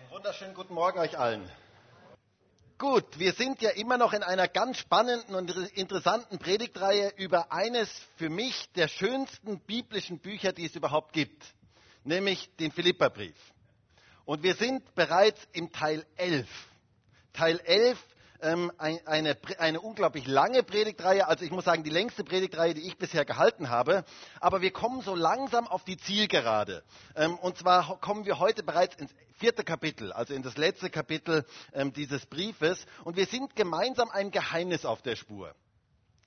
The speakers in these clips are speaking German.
Einen wunderschönen guten Morgen euch allen. Gut, wir sind ja immer noch in einer ganz spannenden und interessanten Predigtreihe über eines für mich der schönsten biblischen Bücher, die es überhaupt gibt, nämlich den Philipperbrief. Und wir sind bereits im Teil 11. Teil 11 ähm, eine, eine unglaublich lange Predigtreihe, also ich muss sagen, die längste Predigtreihe, die ich bisher gehalten habe. Aber wir kommen so langsam auf die Zielgerade. Ähm, und zwar kommen wir heute bereits ins vierte Kapitel, also in das letzte Kapitel ähm, dieses Briefes. Und wir sind gemeinsam ein Geheimnis auf der Spur.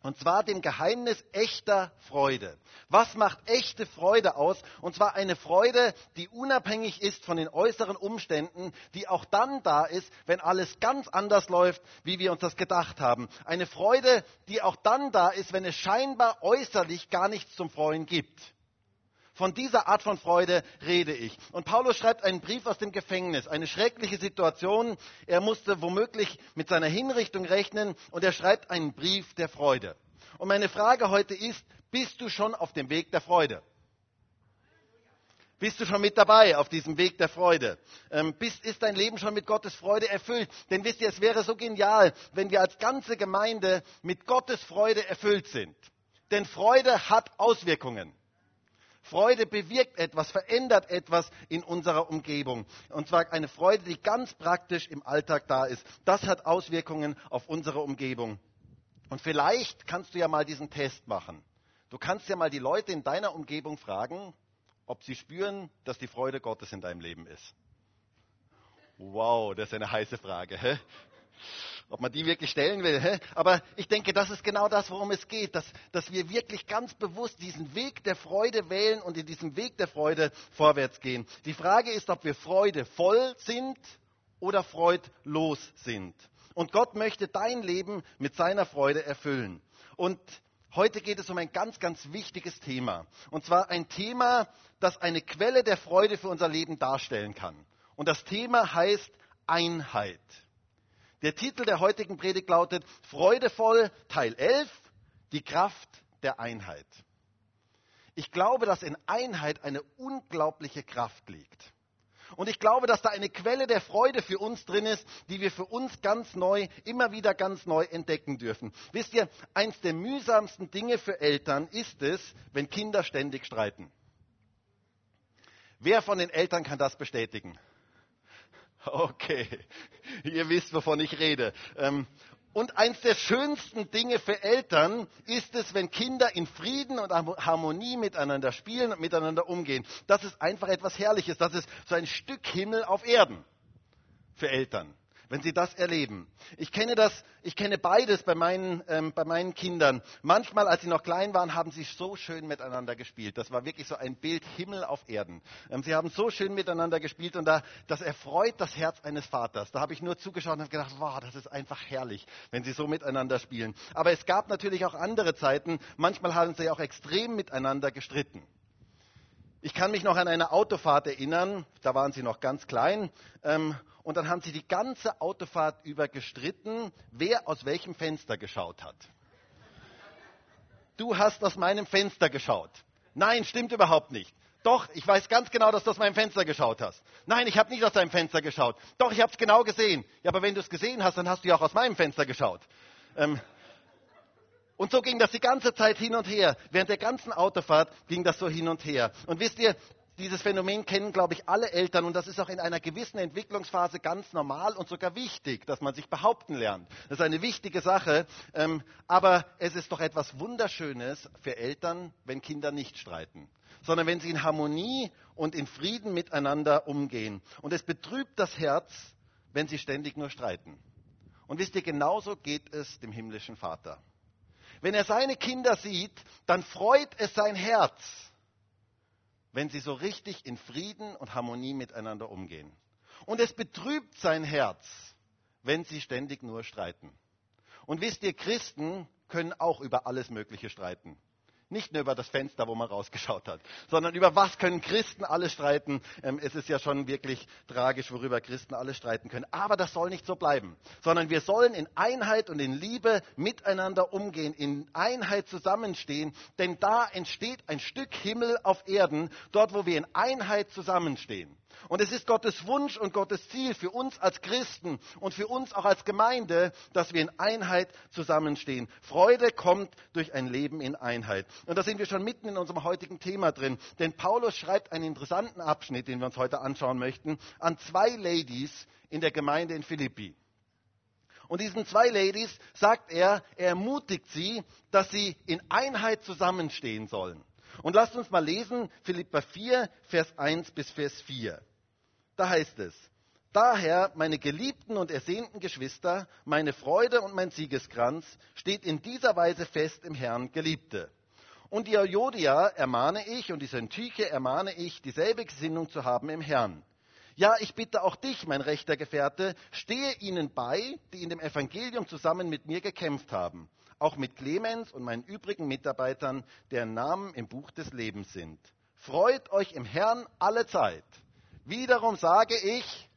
Und zwar dem Geheimnis echter Freude. Was macht echte Freude aus? Und zwar eine Freude, die unabhängig ist von den äußeren Umständen, die auch dann da ist, wenn alles ganz anders läuft, wie wir uns das gedacht haben. Eine Freude, die auch dann da ist, wenn es scheinbar äußerlich gar nichts zum Freuen gibt. Von dieser Art von Freude rede ich. Und Paulus schreibt einen Brief aus dem Gefängnis, eine schreckliche Situation. Er musste womöglich mit seiner Hinrichtung rechnen und er schreibt einen Brief der Freude. Und meine Frage heute ist, bist du schon auf dem Weg der Freude? Bist du schon mit dabei auf diesem Weg der Freude? Ähm, bist, ist dein Leben schon mit Gottes Freude erfüllt? Denn wisst ihr, es wäre so genial, wenn wir als ganze Gemeinde mit Gottes Freude erfüllt sind. Denn Freude hat Auswirkungen. Freude bewirkt etwas, verändert etwas in unserer Umgebung. Und zwar eine Freude, die ganz praktisch im Alltag da ist. Das hat Auswirkungen auf unsere Umgebung. Und vielleicht kannst du ja mal diesen Test machen. Du kannst ja mal die Leute in deiner Umgebung fragen, ob sie spüren, dass die Freude Gottes in deinem Leben ist. Wow, das ist eine heiße Frage. Hä? ob man die wirklich stellen will. Hä? Aber ich denke, das ist genau das, worum es geht, dass, dass wir wirklich ganz bewusst diesen Weg der Freude wählen und in diesem Weg der Freude vorwärts gehen. Die Frage ist, ob wir freudevoll sind oder freudlos sind. Und Gott möchte dein Leben mit seiner Freude erfüllen. Und heute geht es um ein ganz, ganz wichtiges Thema. Und zwar ein Thema, das eine Quelle der Freude für unser Leben darstellen kann. Und das Thema heißt Einheit. Der Titel der heutigen Predigt lautet Freudevoll Teil 11, die Kraft der Einheit. Ich glaube, dass in Einheit eine unglaubliche Kraft liegt. Und ich glaube, dass da eine Quelle der Freude für uns drin ist, die wir für uns ganz neu, immer wieder ganz neu entdecken dürfen. Wisst ihr, eins der mühsamsten Dinge für Eltern ist es, wenn Kinder ständig streiten. Wer von den Eltern kann das bestätigen? Okay, ihr wisst, wovon ich rede. Und eins der schönsten Dinge für Eltern ist es, wenn Kinder in Frieden und Harmonie miteinander spielen und miteinander umgehen. Das ist einfach etwas Herrliches. Das ist so ein Stück Himmel auf Erden für Eltern wenn sie das erleben. Ich kenne das, ich kenne beides bei meinen, ähm, bei meinen Kindern. Manchmal, als sie noch klein waren, haben sie so schön miteinander gespielt. Das war wirklich so ein Bild Himmel auf Erden. Ähm, sie haben so schön miteinander gespielt und da, das erfreut das Herz eines Vaters. Da habe ich nur zugeschaut und habe gedacht, wow, das ist einfach herrlich, wenn sie so miteinander spielen. Aber es gab natürlich auch andere Zeiten. Manchmal haben sie auch extrem miteinander gestritten. Ich kann mich noch an eine Autofahrt erinnern, da waren sie noch ganz klein, ähm, und dann haben sie die ganze Autofahrt über gestritten, wer aus welchem Fenster geschaut hat. Du hast aus meinem Fenster geschaut. Nein, stimmt überhaupt nicht. Doch, ich weiß ganz genau, dass du aus meinem Fenster geschaut hast. Nein, ich habe nicht aus deinem Fenster geschaut. Doch, ich habe es genau gesehen. Ja, aber wenn du es gesehen hast, dann hast du ja auch aus meinem Fenster geschaut. Ähm, und so ging das die ganze Zeit hin und her. Während der ganzen Autofahrt ging das so hin und her. Und wisst ihr, dieses Phänomen kennen, glaube ich, alle Eltern und das ist auch in einer gewissen Entwicklungsphase ganz normal und sogar wichtig, dass man sich behaupten lernt. Das ist eine wichtige Sache, ähm, aber es ist doch etwas Wunderschönes für Eltern, wenn Kinder nicht streiten, sondern wenn sie in Harmonie und in Frieden miteinander umgehen. Und es betrübt das Herz, wenn sie ständig nur streiten. Und wisst ihr, genauso geht es dem himmlischen Vater. Wenn er seine Kinder sieht, dann freut es sein Herz, wenn sie so richtig in Frieden und Harmonie miteinander umgehen. Und es betrübt sein Herz, wenn sie ständig nur streiten. Und wisst ihr, Christen können auch über alles Mögliche streiten. Nicht nur über das Fenster, wo man rausgeschaut hat, sondern über was können Christen alle streiten. Ähm, es ist ja schon wirklich tragisch, worüber Christen alle streiten können. Aber das soll nicht so bleiben, sondern wir sollen in Einheit und in Liebe miteinander umgehen, in Einheit zusammenstehen, denn da entsteht ein Stück Himmel auf Erden, dort wo wir in Einheit zusammenstehen. Und es ist Gottes Wunsch und Gottes Ziel für uns als Christen und für uns auch als Gemeinde, dass wir in Einheit zusammenstehen. Freude kommt durch ein Leben in Einheit. Und da sind wir schon mitten in unserem heutigen Thema drin. Denn Paulus schreibt einen interessanten Abschnitt, den wir uns heute anschauen möchten, an zwei Ladies in der Gemeinde in Philippi. Und diesen zwei Ladies sagt er, er ermutigt sie, dass sie in Einheit zusammenstehen sollen. Und lasst uns mal lesen, Philippa 4, Vers 1 bis Vers 4. Da heißt es, Daher, meine geliebten und ersehnten Geschwister, meine Freude und mein Siegeskranz steht in dieser Weise fest im Herrn, Geliebte. Und die Jodia ermahne ich und die Syntyche ermahne ich, dieselbe Gesinnung zu haben im Herrn. Ja, ich bitte auch dich, mein rechter Gefährte, stehe ihnen bei, die in dem Evangelium zusammen mit mir gekämpft haben, auch mit Clemens und meinen übrigen Mitarbeitern, deren Namen im Buch des Lebens sind. Freut euch im Herrn alle Zeit. Wiederum sage ich,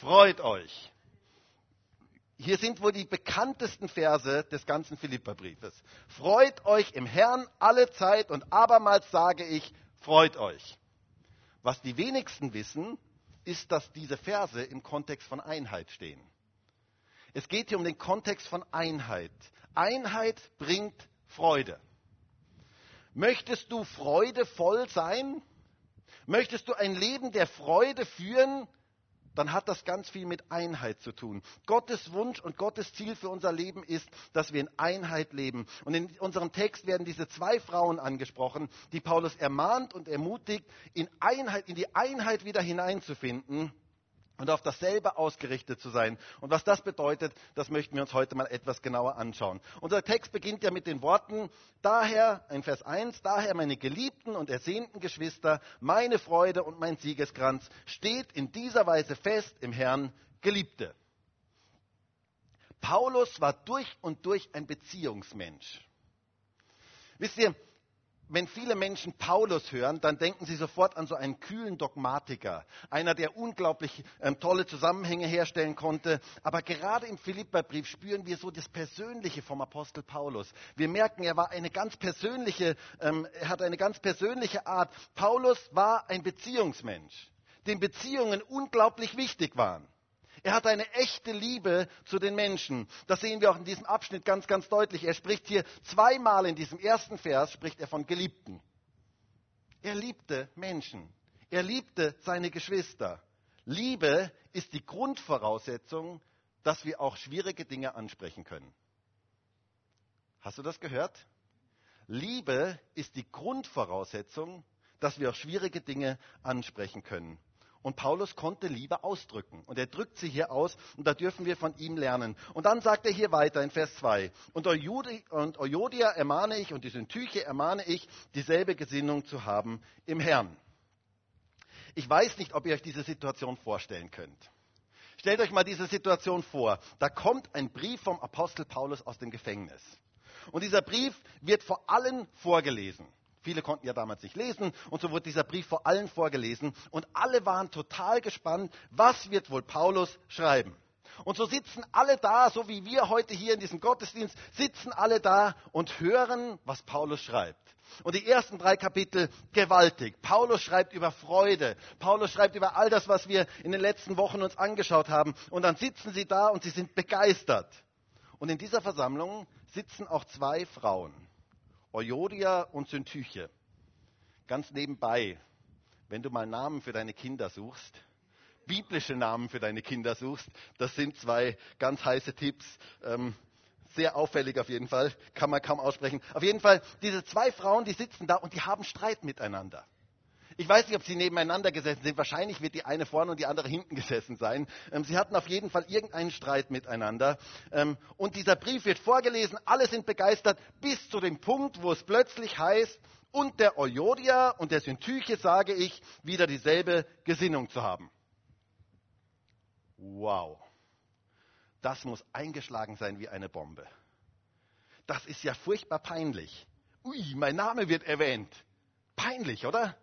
freut euch. Hier sind wohl die bekanntesten Verse des ganzen Philipperbriefes. Freut euch im Herrn alle Zeit und abermals sage ich, freut euch. Was die wenigsten wissen, ist, dass diese Verse im Kontext von Einheit stehen. Es geht hier um den Kontext von Einheit. Einheit bringt Freude. Möchtest du freudevoll sein? Möchtest du ein Leben der Freude führen, dann hat das ganz viel mit Einheit zu tun. Gottes Wunsch und Gottes Ziel für unser Leben ist, dass wir in Einheit leben. Und in unserem Text werden diese zwei Frauen angesprochen, die Paulus ermahnt und ermutigt, in, Einheit, in die Einheit wieder hineinzufinden und auf dasselbe ausgerichtet zu sein. Und was das bedeutet, das möchten wir uns heute mal etwas genauer anschauen. Unser Text beginnt ja mit den Worten, daher, in Vers 1, daher meine geliebten und ersehnten Geschwister, meine Freude und mein Siegeskranz steht in dieser Weise fest im Herrn, Geliebte. Paulus war durch und durch ein Beziehungsmensch. Wisst ihr, wenn viele Menschen Paulus hören, dann denken sie sofort an so einen kühlen Dogmatiker, einer, der unglaublich ähm, tolle Zusammenhänge herstellen konnte. Aber gerade im Philipperbrief spüren wir so das Persönliche vom Apostel Paulus. Wir merken, er war eine ganz persönliche, ähm, er hat eine ganz persönliche Art. Paulus war ein Beziehungsmensch, dem Beziehungen unglaublich wichtig waren. Er hat eine echte Liebe zu den Menschen. Das sehen wir auch in diesem Abschnitt ganz, ganz deutlich. Er spricht hier zweimal in diesem ersten Vers, spricht er von Geliebten. Er liebte Menschen. Er liebte seine Geschwister. Liebe ist die Grundvoraussetzung, dass wir auch schwierige Dinge ansprechen können. Hast du das gehört? Liebe ist die Grundvoraussetzung, dass wir auch schwierige Dinge ansprechen können. Und Paulus konnte Liebe ausdrücken. Und er drückt sie hier aus und da dürfen wir von ihm lernen. Und dann sagt er hier weiter in Vers 2. Und Euodia ermahne ich und die Syntyche ermahne ich, dieselbe Gesinnung zu haben im Herrn. Ich weiß nicht, ob ihr euch diese Situation vorstellen könnt. Stellt euch mal diese Situation vor. Da kommt ein Brief vom Apostel Paulus aus dem Gefängnis. Und dieser Brief wird vor allen vorgelesen. Viele konnten ja damals nicht lesen und so wurde dieser Brief vor allen vorgelesen und alle waren total gespannt, was wird wohl Paulus schreiben. Und so sitzen alle da, so wie wir heute hier in diesem Gottesdienst, sitzen alle da und hören, was Paulus schreibt. Und die ersten drei Kapitel gewaltig. Paulus schreibt über Freude. Paulus schreibt über all das, was wir in den letzten Wochen uns angeschaut haben. Und dann sitzen sie da und sie sind begeistert. Und in dieser Versammlung sitzen auch zwei Frauen. Euodia und Syntyche. Ganz nebenbei, wenn du mal Namen für deine Kinder suchst, biblische Namen für deine Kinder suchst, das sind zwei ganz heiße Tipps. Ähm, sehr auffällig auf jeden Fall, kann man kaum aussprechen. Auf jeden Fall, diese zwei Frauen, die sitzen da und die haben Streit miteinander. Ich weiß nicht, ob sie nebeneinander gesessen sind. Wahrscheinlich wird die eine vorne und die andere hinten gesessen sein. Ähm, sie hatten auf jeden Fall irgendeinen Streit miteinander. Ähm, und dieser Brief wird vorgelesen. Alle sind begeistert bis zu dem Punkt, wo es plötzlich heißt, und der Euodia und der Syntyche sage ich, wieder dieselbe Gesinnung zu haben. Wow. Das muss eingeschlagen sein wie eine Bombe. Das ist ja furchtbar peinlich. Ui, mein Name wird erwähnt. Peinlich, oder?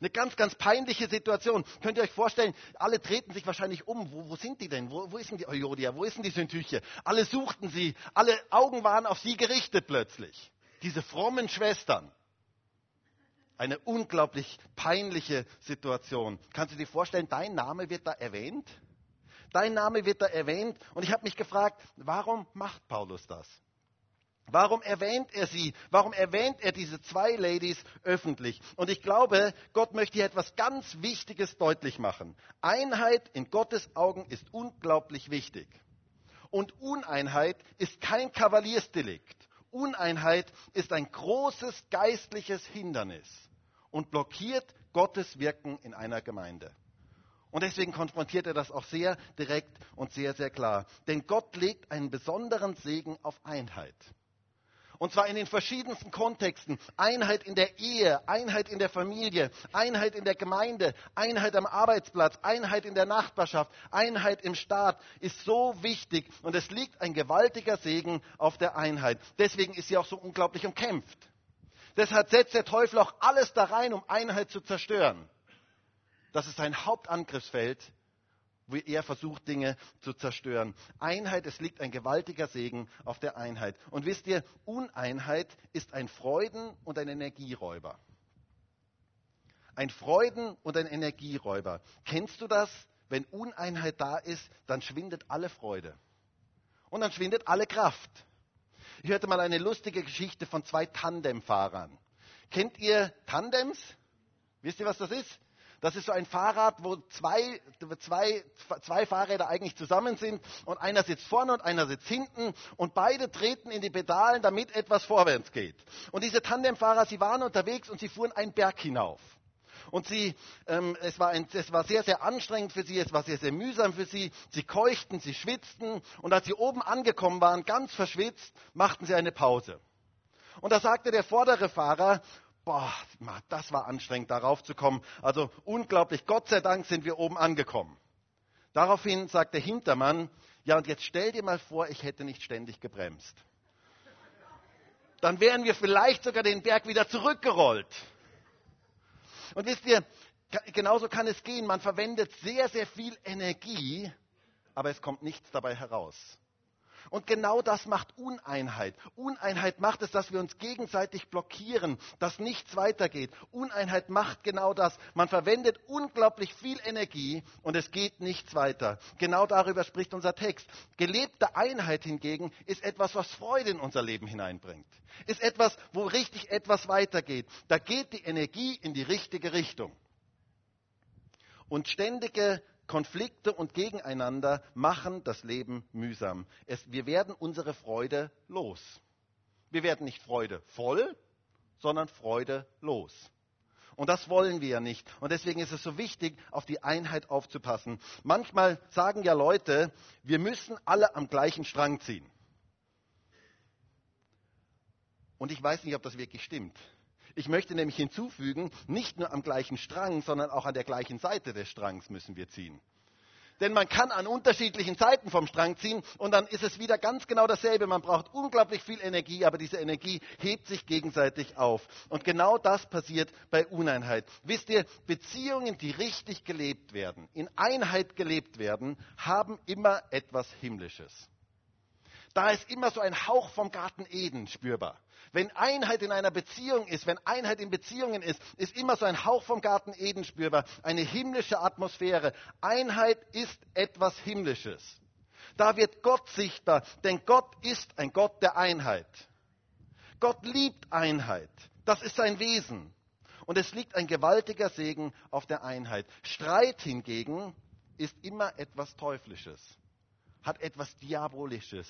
Eine ganz, ganz peinliche Situation. Könnt ihr euch vorstellen, alle treten sich wahrscheinlich um. Wo, wo sind die denn? Wo, wo ist denn die Euodia? Wo ist denn die Syntyche? Alle suchten sie. Alle Augen waren auf sie gerichtet plötzlich. Diese frommen Schwestern. Eine unglaublich peinliche Situation. Kannst du dir vorstellen, dein Name wird da erwähnt? Dein Name wird da erwähnt. Und ich habe mich gefragt, warum macht Paulus das? Warum erwähnt er sie? Warum erwähnt er diese zwei Ladies öffentlich? Und ich glaube, Gott möchte hier etwas ganz Wichtiges deutlich machen. Einheit in Gottes Augen ist unglaublich wichtig. Und Uneinheit ist kein Kavaliersdelikt. Uneinheit ist ein großes geistliches Hindernis und blockiert Gottes Wirken in einer Gemeinde. Und deswegen konfrontiert er das auch sehr direkt und sehr, sehr klar. Denn Gott legt einen besonderen Segen auf Einheit. Und zwar in den verschiedensten Kontexten. Einheit in der Ehe, Einheit in der Familie, Einheit in der Gemeinde, Einheit am Arbeitsplatz, Einheit in der Nachbarschaft, Einheit im Staat ist so wichtig. Und es liegt ein gewaltiger Segen auf der Einheit. Deswegen ist sie auch so unglaublich umkämpft. Deshalb setzt der Teufel auch alles da rein, um Einheit zu zerstören. Das ist sein Hauptangriffsfeld wie er versucht, Dinge zu zerstören. Einheit, es liegt ein gewaltiger Segen auf der Einheit. Und wisst ihr, Uneinheit ist ein Freuden- und ein Energieräuber. Ein Freuden- und ein Energieräuber. Kennst du das? Wenn Uneinheit da ist, dann schwindet alle Freude. Und dann schwindet alle Kraft. Ich hörte mal eine lustige Geschichte von zwei Tandemfahrern. Kennt ihr Tandems? Wisst ihr, was das ist? Das ist so ein Fahrrad, wo zwei, zwei, zwei Fahrräder eigentlich zusammen sind und einer sitzt vorne und einer sitzt hinten und beide treten in die Pedalen, damit etwas vorwärts geht. Und diese Tandemfahrer, sie waren unterwegs und sie fuhren einen Berg hinauf. Und sie, ähm, es, war ein, es war sehr, sehr anstrengend für sie, es war sehr, sehr mühsam für sie. Sie keuchten, sie schwitzten und als sie oben angekommen waren, ganz verschwitzt, machten sie eine Pause. Und da sagte der vordere Fahrer, boah, das war anstrengend, darauf zu kommen. Also unglaublich, Gott sei Dank sind wir oben angekommen. Daraufhin sagt der Hintermann, ja und jetzt stell dir mal vor, ich hätte nicht ständig gebremst. Dann wären wir vielleicht sogar den Berg wieder zurückgerollt. Und wisst ihr, genauso kann es gehen. Man verwendet sehr, sehr viel Energie, aber es kommt nichts dabei heraus. Und genau das macht Uneinheit. Uneinheit macht es, dass wir uns gegenseitig blockieren, dass nichts weitergeht. Uneinheit macht genau das. Man verwendet unglaublich viel Energie und es geht nichts weiter. Genau darüber spricht unser Text. Gelebte Einheit hingegen ist etwas, was Freude in unser Leben hineinbringt. Ist etwas, wo richtig etwas weitergeht. Da geht die Energie in die richtige Richtung. Und ständige Konflikte und Gegeneinander machen das Leben mühsam. Es, wir werden unsere Freude los. Wir werden nicht Freude voll, sondern Freude los. Und das wollen wir ja nicht. Und deswegen ist es so wichtig, auf die Einheit aufzupassen. Manchmal sagen ja Leute, wir müssen alle am gleichen Strang ziehen. Und ich weiß nicht, ob das wirklich stimmt. Ich möchte nämlich hinzufügen, nicht nur am gleichen Strang, sondern auch an der gleichen Seite des Strangs müssen wir ziehen. Denn man kann an unterschiedlichen Seiten vom Strang ziehen und dann ist es wieder ganz genau dasselbe. Man braucht unglaublich viel Energie, aber diese Energie hebt sich gegenseitig auf. Und genau das passiert bei Uneinheit. Wisst ihr, Beziehungen, die richtig gelebt werden, in Einheit gelebt werden, haben immer etwas Himmlisches. Da ist immer so ein Hauch vom Garten Eden spürbar. Wenn Einheit in einer Beziehung ist, wenn Einheit in Beziehungen ist, ist immer so ein Hauch vom Garten Eden spürbar, eine himmlische Atmosphäre. Einheit ist etwas Himmlisches. Da wird Gott sichtbar, denn Gott ist ein Gott der Einheit. Gott liebt Einheit. Das ist sein Wesen. Und es liegt ein gewaltiger Segen auf der Einheit. Streit hingegen ist immer etwas Teuflisches, hat etwas Diabolisches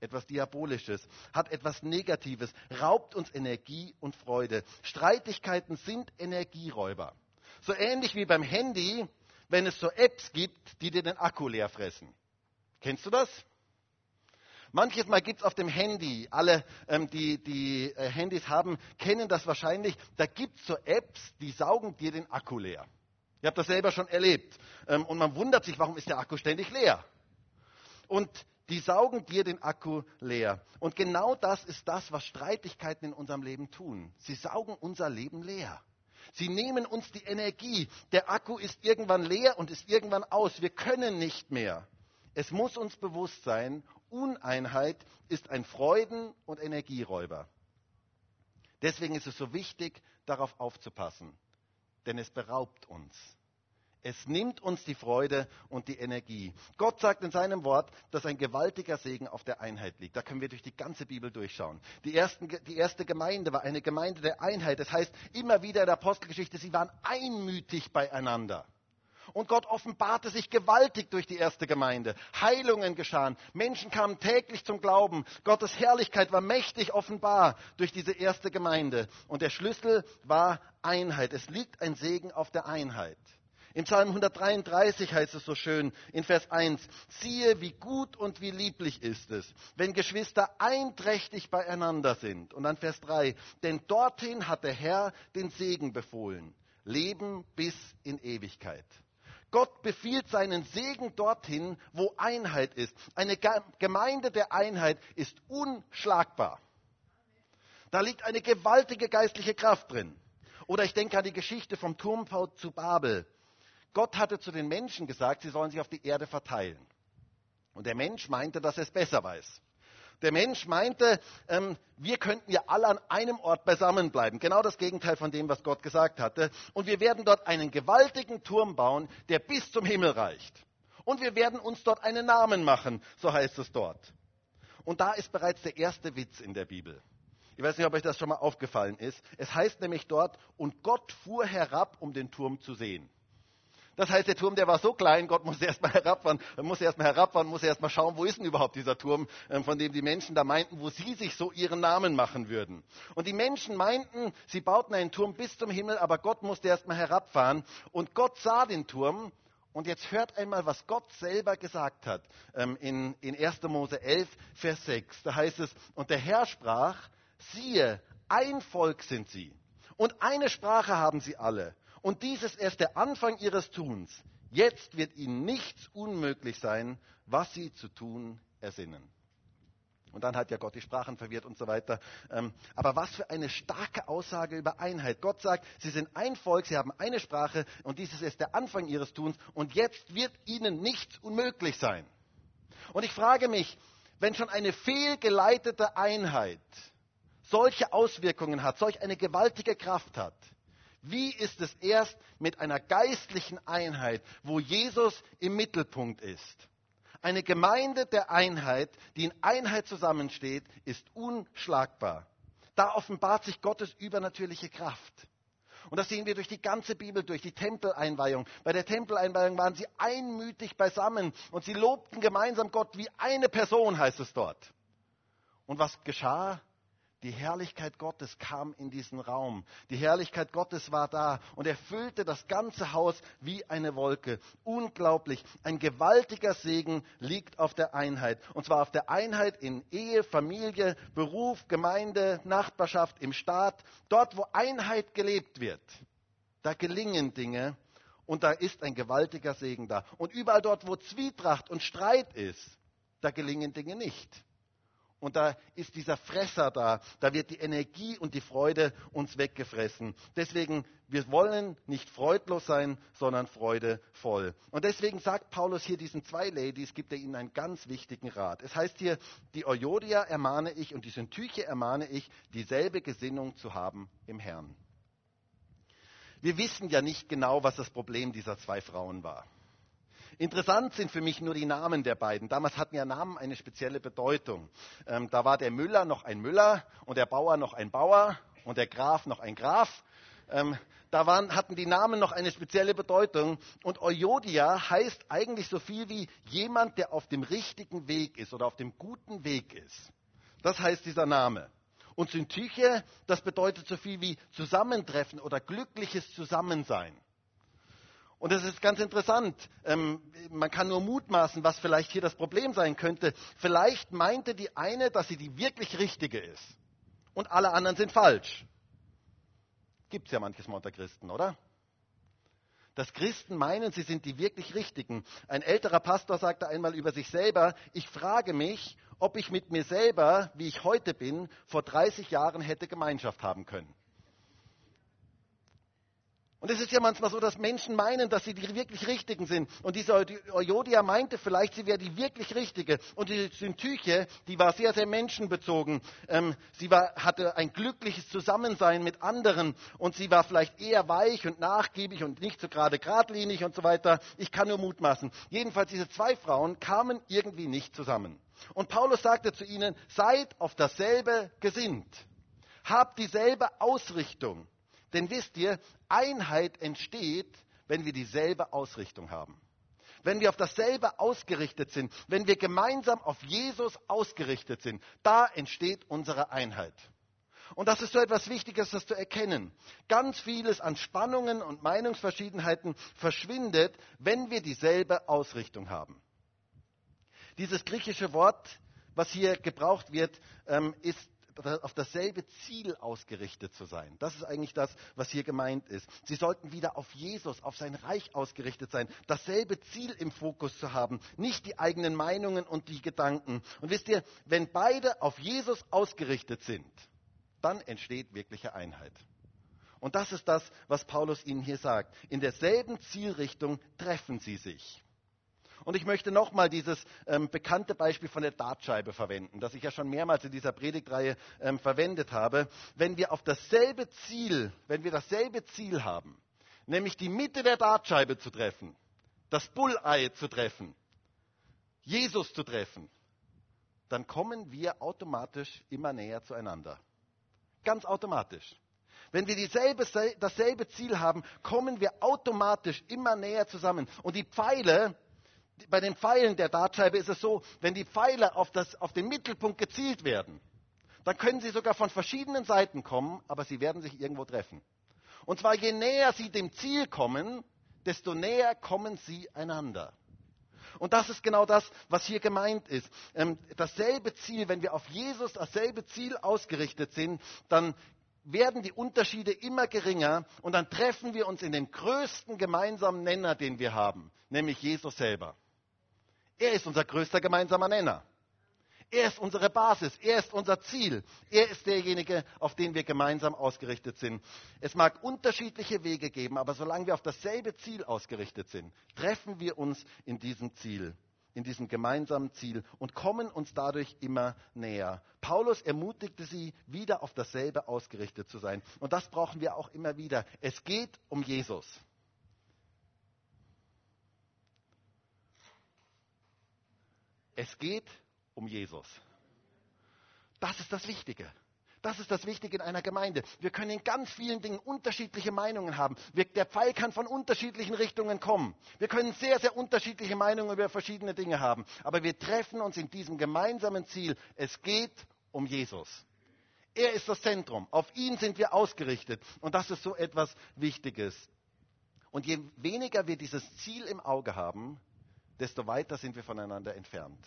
etwas Diabolisches, hat etwas Negatives, raubt uns Energie und Freude. Streitigkeiten sind Energieräuber. So ähnlich wie beim Handy, wenn es so Apps gibt, die dir den Akku leer fressen. Kennst du das? Manches Mal gibt es auf dem Handy, alle, ähm, die, die äh, Handys haben, kennen das wahrscheinlich, da gibt es so Apps, die saugen dir den Akku leer. Ihr habt das selber schon erlebt. Ähm, und man wundert sich, warum ist der Akku ständig leer? Und die saugen dir den Akku leer. Und genau das ist das, was Streitigkeiten in unserem Leben tun. Sie saugen unser Leben leer. Sie nehmen uns die Energie. Der Akku ist irgendwann leer und ist irgendwann aus. Wir können nicht mehr. Es muss uns bewusst sein, Uneinheit ist ein Freuden- und Energieräuber. Deswegen ist es so wichtig, darauf aufzupassen, denn es beraubt uns. Es nimmt uns die Freude und die Energie. Gott sagt in seinem Wort, dass ein gewaltiger Segen auf der Einheit liegt. Da können wir durch die ganze Bibel durchschauen. Die, ersten, die erste Gemeinde war eine Gemeinde der Einheit. Das heißt, immer wieder in der Apostelgeschichte, sie waren einmütig beieinander. Und Gott offenbarte sich gewaltig durch die erste Gemeinde. Heilungen geschahen. Menschen kamen täglich zum Glauben. Gottes Herrlichkeit war mächtig offenbar durch diese erste Gemeinde. Und der Schlüssel war Einheit. Es liegt ein Segen auf der Einheit. Im Psalm 133 heißt es so schön in Vers 1, siehe, wie gut und wie lieblich ist es, wenn Geschwister einträchtig beieinander sind. Und dann Vers 3, denn dorthin hat der Herr den Segen befohlen, Leben bis in Ewigkeit. Gott befiehlt seinen Segen dorthin, wo Einheit ist. Eine Gemeinde der Einheit ist unschlagbar. Da liegt eine gewaltige geistliche Kraft drin. Oder ich denke an die Geschichte vom Turmbau zu Babel. Gott hatte zu den Menschen gesagt, sie sollen sich auf die Erde verteilen. Und der Mensch meinte, dass er es besser weiß. Der Mensch meinte, ähm, wir könnten ja alle an einem Ort beisammen bleiben. Genau das Gegenteil von dem, was Gott gesagt hatte. Und wir werden dort einen gewaltigen Turm bauen, der bis zum Himmel reicht. Und wir werden uns dort einen Namen machen, so heißt es dort. Und da ist bereits der erste Witz in der Bibel. Ich weiß nicht, ob euch das schon mal aufgefallen ist. Es heißt nämlich dort, und Gott fuhr herab, um den Turm zu sehen. Das heißt, der Turm, der war so klein, Gott musste erstmal herabfahren, musste erstmal herabfahren, musste erstmal schauen, wo ist denn überhaupt dieser Turm, ähm, von dem die Menschen da meinten, wo sie sich so ihren Namen machen würden. Und die Menschen meinten, sie bauten einen Turm bis zum Himmel, aber Gott musste erstmal herabfahren. Und Gott sah den Turm und jetzt hört einmal, was Gott selber gesagt hat ähm, in, in 1. Mose 11, Vers 6. Da heißt es, und der Herr sprach, siehe, ein Volk sind sie und eine Sprache haben sie alle. Und dies ist der Anfang ihres Tuns. Jetzt wird ihnen nichts unmöglich sein, was sie zu tun ersinnen. Und dann hat ja Gott die Sprachen verwirrt und so weiter. Ähm, aber was für eine starke Aussage über Einheit. Gott sagt, sie sind ein Volk, sie haben eine Sprache und dies ist der Anfang ihres Tuns und jetzt wird ihnen nichts unmöglich sein. Und ich frage mich, wenn schon eine fehlgeleitete Einheit solche Auswirkungen hat, solch eine gewaltige Kraft hat, wie ist es erst mit einer geistlichen Einheit, wo Jesus im Mittelpunkt ist? Eine Gemeinde der Einheit, die in Einheit zusammensteht, ist unschlagbar. Da offenbart sich Gottes übernatürliche Kraft. Und das sehen wir durch die ganze Bibel, durch die Tempeleinweihung. Bei der Tempeleinweihung waren sie einmütig beisammen und sie lobten gemeinsam Gott wie eine Person, heißt es dort. Und was geschah? Die Herrlichkeit Gottes kam in diesen Raum. Die Herrlichkeit Gottes war da und erfüllte das ganze Haus wie eine Wolke. Unglaublich. Ein gewaltiger Segen liegt auf der Einheit. Und zwar auf der Einheit in Ehe, Familie, Beruf, Gemeinde, Nachbarschaft, im Staat. Dort, wo Einheit gelebt wird. Da gelingen Dinge und da ist ein gewaltiger Segen da. Und überall dort, wo Zwietracht und Streit ist, da gelingen Dinge nicht. Und da ist dieser Fresser da. Da wird die Energie und die Freude uns weggefressen. Deswegen, wir wollen nicht freudlos sein, sondern freudevoll. Und deswegen sagt Paulus hier diesen zwei Ladies, gibt er ihnen einen ganz wichtigen Rat. Es heißt hier, die Euodia ermahne ich und die Syntyche ermahne ich, dieselbe Gesinnung zu haben im Herrn. Wir wissen ja nicht genau, was das Problem dieser zwei Frauen war. Interessant sind für mich nur die Namen der beiden. Damals hatten ja Namen eine spezielle Bedeutung. Ähm, da war der Müller noch ein Müller und der Bauer noch ein Bauer und der Graf noch ein Graf. Ähm, da waren, hatten die Namen noch eine spezielle Bedeutung. Und Euodia heißt eigentlich so viel wie jemand, der auf dem richtigen Weg ist oder auf dem guten Weg ist. Das heißt dieser Name. Und Syntyche, das bedeutet so viel wie Zusammentreffen oder glückliches Zusammensein. Und es ist ganz interessant. Ähm, man kann nur mutmaßen, was vielleicht hier das Problem sein könnte. Vielleicht meinte die eine, dass sie die wirklich richtige ist. Und alle anderen sind falsch. Gibt es ja manches Mal unter Christen, oder? Dass Christen meinen, sie sind die wirklich Richtigen. Ein älterer Pastor sagte einmal über sich selber, ich frage mich, ob ich mit mir selber, wie ich heute bin, vor 30 Jahren hätte Gemeinschaft haben können. Und es ist ja manchmal so, dass Menschen meinen, dass sie die wirklich Richtigen sind. Und diese Euodia meinte vielleicht, sie wäre die wirklich Richtige. Und die Syntyche, die war sehr, sehr menschenbezogen. Ähm, sie war, hatte ein glückliches Zusammensein mit anderen. Und sie war vielleicht eher weich und nachgiebig und nicht so gerade geradlinig und so weiter. Ich kann nur mutmaßen. Jedenfalls, diese zwei Frauen kamen irgendwie nicht zusammen. Und Paulus sagte zu ihnen, seid auf dasselbe gesinnt. Habt dieselbe Ausrichtung. Denn wisst ihr, Einheit entsteht, wenn wir dieselbe Ausrichtung haben. Wenn wir auf dasselbe ausgerichtet sind, wenn wir gemeinsam auf Jesus ausgerichtet sind, da entsteht unsere Einheit. Und das ist so etwas Wichtiges, das zu erkennen. Ganz vieles an Spannungen und Meinungsverschiedenheiten verschwindet, wenn wir dieselbe Ausrichtung haben. Dieses griechische Wort, was hier gebraucht wird, ähm, ist auf dasselbe Ziel ausgerichtet zu sein. Das ist eigentlich das, was hier gemeint ist. Sie sollten wieder auf Jesus, auf sein Reich ausgerichtet sein, dasselbe Ziel im Fokus zu haben, nicht die eigenen Meinungen und die Gedanken. Und wisst ihr, wenn beide auf Jesus ausgerichtet sind, dann entsteht wirkliche Einheit. Und das ist das, was Paulus ihnen hier sagt. In derselben Zielrichtung treffen sie sich. Und ich möchte nochmal dieses ähm, bekannte Beispiel von der Dartscheibe verwenden, das ich ja schon mehrmals in dieser Predigtreihe ähm, verwendet habe. Wenn wir auf dasselbe Ziel, wenn wir dasselbe Ziel haben, nämlich die Mitte der Dartscheibe zu treffen, das Bullei zu treffen, Jesus zu treffen, dann kommen wir automatisch immer näher zueinander. Ganz automatisch. Wenn wir dieselbe, dasselbe Ziel haben, kommen wir automatisch immer näher zusammen. Und die Pfeile, bei den Pfeilen der Dartscheibe ist es so, wenn die Pfeile auf, das, auf den Mittelpunkt gezielt werden, dann können sie sogar von verschiedenen Seiten kommen, aber sie werden sich irgendwo treffen. Und zwar je näher sie dem Ziel kommen, desto näher kommen sie einander. Und das ist genau das, was hier gemeint ist. Ähm, dasselbe Ziel, wenn wir auf Jesus dasselbe Ziel ausgerichtet sind, dann werden die Unterschiede immer geringer und dann treffen wir uns in den größten gemeinsamen Nenner, den wir haben, nämlich Jesus selber. Er ist unser größter gemeinsamer Nenner. Er ist unsere Basis, er ist unser Ziel, er ist derjenige, auf den wir gemeinsam ausgerichtet sind. Es mag unterschiedliche Wege geben, aber solange wir auf dasselbe Ziel ausgerichtet sind, treffen wir uns in diesem Ziel, in diesem gemeinsamen Ziel und kommen uns dadurch immer näher. Paulus ermutigte sie, wieder auf dasselbe ausgerichtet zu sein. Und das brauchen wir auch immer wieder. Es geht um Jesus. Es geht um Jesus. Das ist das Wichtige. Das ist das Wichtige in einer Gemeinde. Wir können in ganz vielen Dingen unterschiedliche Meinungen haben. Wir, der Pfeil kann von unterschiedlichen Richtungen kommen. Wir können sehr, sehr unterschiedliche Meinungen über verschiedene Dinge haben. Aber wir treffen uns in diesem gemeinsamen Ziel. Es geht um Jesus. Er ist das Zentrum. Auf ihn sind wir ausgerichtet. Und das ist so etwas Wichtiges. Und je weniger wir dieses Ziel im Auge haben, desto weiter sind wir voneinander entfernt.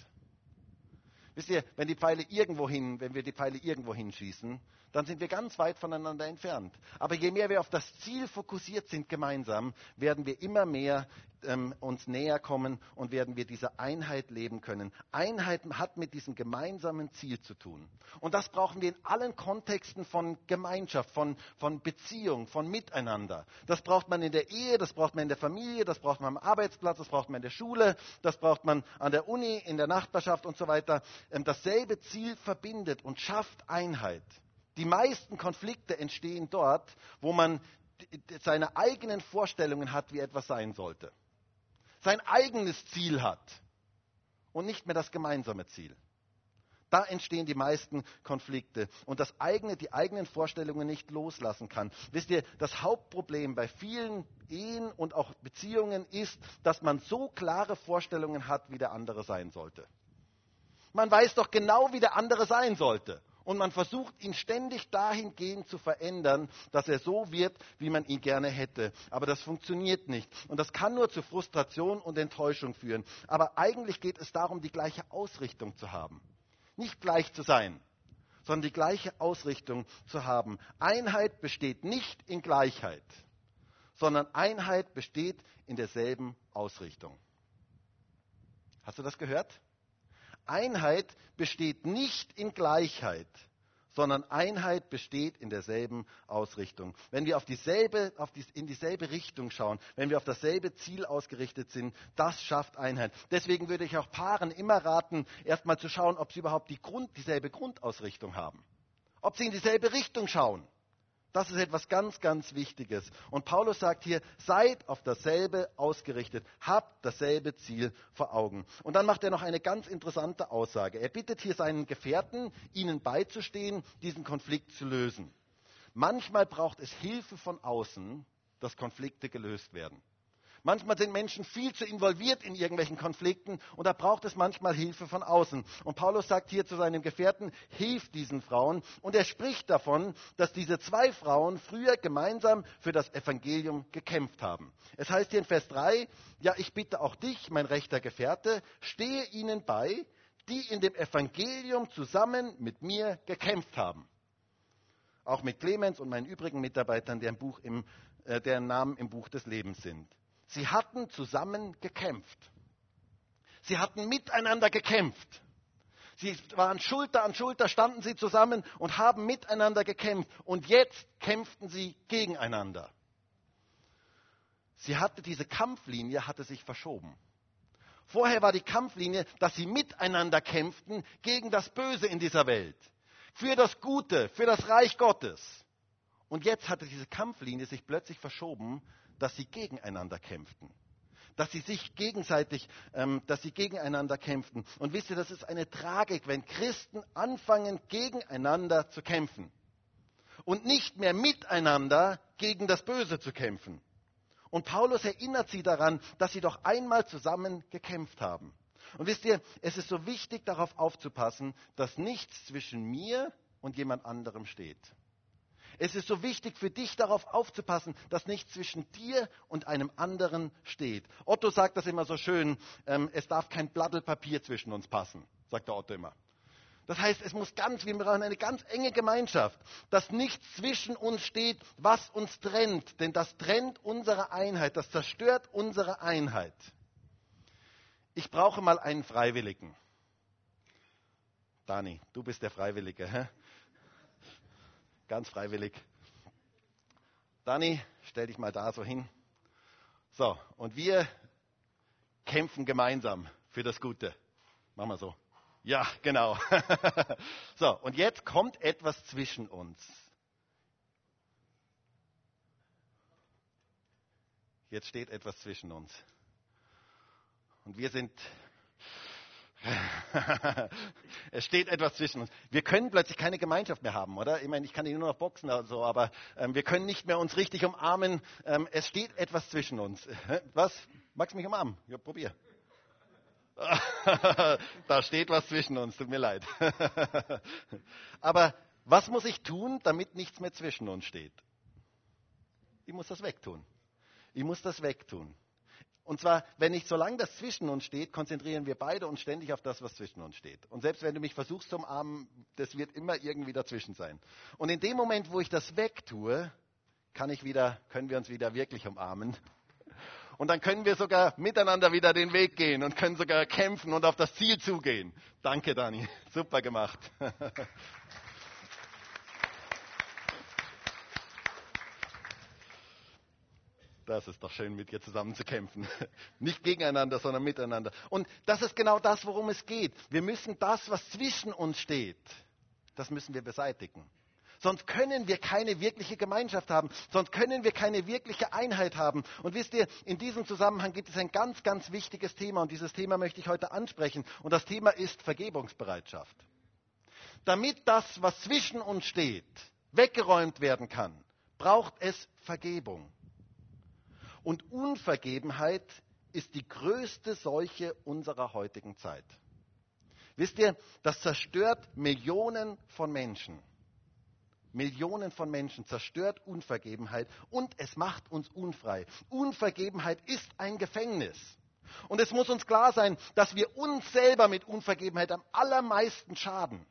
Wisst ihr, wenn die Pfeile irgendwo wenn wir die Pfeile irgendwo hinschießen, dann sind wir ganz weit voneinander entfernt. Aber je mehr wir auf das Ziel fokussiert sind gemeinsam, werden wir immer mehr ähm, uns näher kommen und werden wir diese Einheit leben können. Einheit hat mit diesem gemeinsamen Ziel zu tun. Und das brauchen wir in allen Kontexten von Gemeinschaft, von, von Beziehung, von Miteinander. Das braucht man in der Ehe, das braucht man in der Familie, das braucht man am Arbeitsplatz, das braucht man in der Schule, das braucht man an der Uni, in der Nachbarschaft und so weiter. Ähm, dasselbe Ziel verbindet und schafft Einheit. Die meisten Konflikte entstehen dort, wo man seine eigenen Vorstellungen hat, wie etwas sein sollte sein eigenes Ziel hat und nicht mehr das gemeinsame Ziel. Da entstehen die meisten Konflikte und das eigene, die eigenen Vorstellungen nicht loslassen kann. Wisst ihr, das Hauptproblem bei vielen Ehen und auch Beziehungen ist, dass man so klare Vorstellungen hat, wie der andere sein sollte. Man weiß doch genau, wie der andere sein sollte und man versucht ihn ständig dahingehend zu verändern, dass er so wird, wie man ihn gerne hätte. Aber das funktioniert nicht. Und das kann nur zu Frustration und Enttäuschung führen. Aber eigentlich geht es darum, die gleiche Ausrichtung zu haben. Nicht gleich zu sein, sondern die gleiche Ausrichtung zu haben. Einheit besteht nicht in Gleichheit, sondern Einheit besteht in derselben Ausrichtung. Hast du das gehört? Einheit besteht nicht in Gleichheit, sondern Einheit besteht in derselben Ausrichtung. Wenn wir auf dieselbe, auf die, in dieselbe Richtung schauen, wenn wir auf dasselbe Ziel ausgerichtet sind, das schafft Einheit. Deswegen würde ich auch Paaren immer raten, erstmal zu schauen, ob sie überhaupt die Grund, dieselbe Grundausrichtung haben. Ob sie in dieselbe Richtung schauen. Das ist etwas ganz, ganz Wichtiges. Und Paulus sagt hier, seid auf dasselbe ausgerichtet, habt dasselbe Ziel vor Augen. Und dann macht er noch eine ganz interessante Aussage. Er bittet hier seinen Gefährten, ihnen beizustehen, diesen Konflikt zu lösen. Manchmal braucht es Hilfe von außen, dass Konflikte gelöst werden. Manchmal sind Menschen viel zu involviert in irgendwelchen Konflikten und da braucht es manchmal Hilfe von außen. Und Paulus sagt hier zu seinem Gefährten, hilf diesen Frauen. Und er spricht davon, dass diese zwei Frauen früher gemeinsam für das Evangelium gekämpft haben. Es heißt hier in Vers 3, ja, ich bitte auch dich, mein rechter Gefährte, stehe ihnen bei, die in dem Evangelium zusammen mit mir gekämpft haben. Auch mit Clemens und meinen übrigen Mitarbeitern, deren, Buch im, äh, deren Namen im Buch des Lebens sind. Sie hatten zusammen gekämpft. Sie hatten miteinander gekämpft. Sie waren Schulter an Schulter, standen sie zusammen und haben miteinander gekämpft. Und jetzt kämpften sie gegeneinander. Sie hatte diese Kampflinie hatte sich verschoben. Vorher war die Kampflinie, dass sie miteinander kämpften gegen das Böse in dieser Welt, für das Gute, für das Reich Gottes. Und jetzt hatte diese Kampflinie sich plötzlich verschoben dass sie gegeneinander kämpften. Dass sie sich gegenseitig, ähm, dass sie gegeneinander kämpften. Und wisst ihr, das ist eine Tragik, wenn Christen anfangen, gegeneinander zu kämpfen. Und nicht mehr miteinander gegen das Böse zu kämpfen. Und Paulus erinnert sie daran, dass sie doch einmal zusammen gekämpft haben. Und wisst ihr, es ist so wichtig, darauf aufzupassen, dass nichts zwischen mir und jemand anderem steht. Es ist so wichtig für dich darauf aufzupassen, dass nichts zwischen dir und einem anderen steht. Otto sagt das immer so schön, ähm, es darf kein Blattelpapier zwischen uns passen, sagt der Otto immer. Das heißt, es muss ganz, wir brauchen eine ganz enge Gemeinschaft, dass nichts zwischen uns steht, was uns trennt. Denn das trennt unsere Einheit, das zerstört unsere Einheit. Ich brauche mal einen Freiwilligen. Dani, du bist der Freiwillige. Hä? Ganz freiwillig. Dani, stell dich mal da so hin. So, und wir kämpfen gemeinsam für das Gute. Machen wir so. Ja, genau. so, und jetzt kommt etwas zwischen uns. Jetzt steht etwas zwischen uns. Und wir sind es steht etwas zwischen uns. Wir können plötzlich keine Gemeinschaft mehr haben, oder? Ich meine, ich kann nur noch boxen oder so, aber ähm, wir können nicht mehr uns richtig umarmen. Ähm, es steht etwas zwischen uns. Was? Magst du mich umarmen? Ja, probier. da steht was zwischen uns, tut mir leid. aber was muss ich tun, damit nichts mehr zwischen uns steht? Ich muss das wegtun. Ich muss das wegtun. Und zwar, wenn nicht solange das zwischen uns steht, konzentrieren wir beide uns ständig auf das, was zwischen uns steht. Und selbst wenn du mich versuchst zu umarmen, das wird immer irgendwie dazwischen sein. Und in dem Moment, wo ich das wegtue, kann ich wieder, können wir uns wieder wirklich umarmen. Und dann können wir sogar miteinander wieder den Weg gehen und können sogar kämpfen und auf das Ziel zugehen. Danke, Dani. Super gemacht. Das ist doch schön, mit dir zusammen zu kämpfen. Nicht gegeneinander, sondern miteinander. Und das ist genau das, worum es geht. Wir müssen das, was zwischen uns steht, das müssen wir beseitigen. Sonst können wir keine wirkliche Gemeinschaft haben. Sonst können wir keine wirkliche Einheit haben. Und wisst ihr, in diesem Zusammenhang gibt es ein ganz, ganz wichtiges Thema. Und dieses Thema möchte ich heute ansprechen. Und das Thema ist Vergebungsbereitschaft. Damit das, was zwischen uns steht, weggeräumt werden kann, braucht es Vergebung. Und Unvergebenheit ist die größte Seuche unserer heutigen Zeit. Wisst ihr, das zerstört Millionen von Menschen. Millionen von Menschen zerstört Unvergebenheit und es macht uns unfrei. Unvergebenheit ist ein Gefängnis. Und es muss uns klar sein, dass wir uns selber mit Unvergebenheit am allermeisten schaden.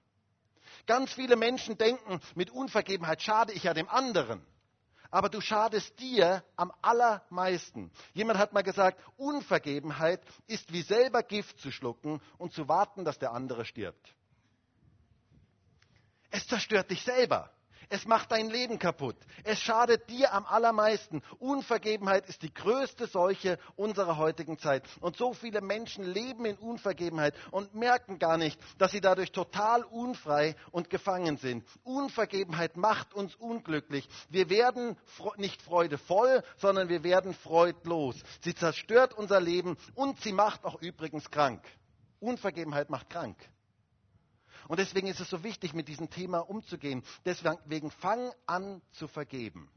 Ganz viele Menschen denken, mit Unvergebenheit schade ich ja dem anderen aber du schadest dir am allermeisten. Jemand hat mal gesagt, Unvergebenheit ist wie selber Gift zu schlucken und zu warten, dass der andere stirbt. Es zerstört dich selber. Es macht dein Leben kaputt. Es schadet dir am allermeisten. Unvergebenheit ist die größte Seuche unserer heutigen Zeit. Und so viele Menschen leben in Unvergebenheit und merken gar nicht, dass sie dadurch total unfrei und gefangen sind. Unvergebenheit macht uns unglücklich. Wir werden nicht freudevoll, sondern wir werden freudlos. Sie zerstört unser Leben und sie macht auch übrigens krank. Unvergebenheit macht krank. Und deswegen ist es so wichtig, mit diesem Thema umzugehen. Deswegen fang an zu vergeben.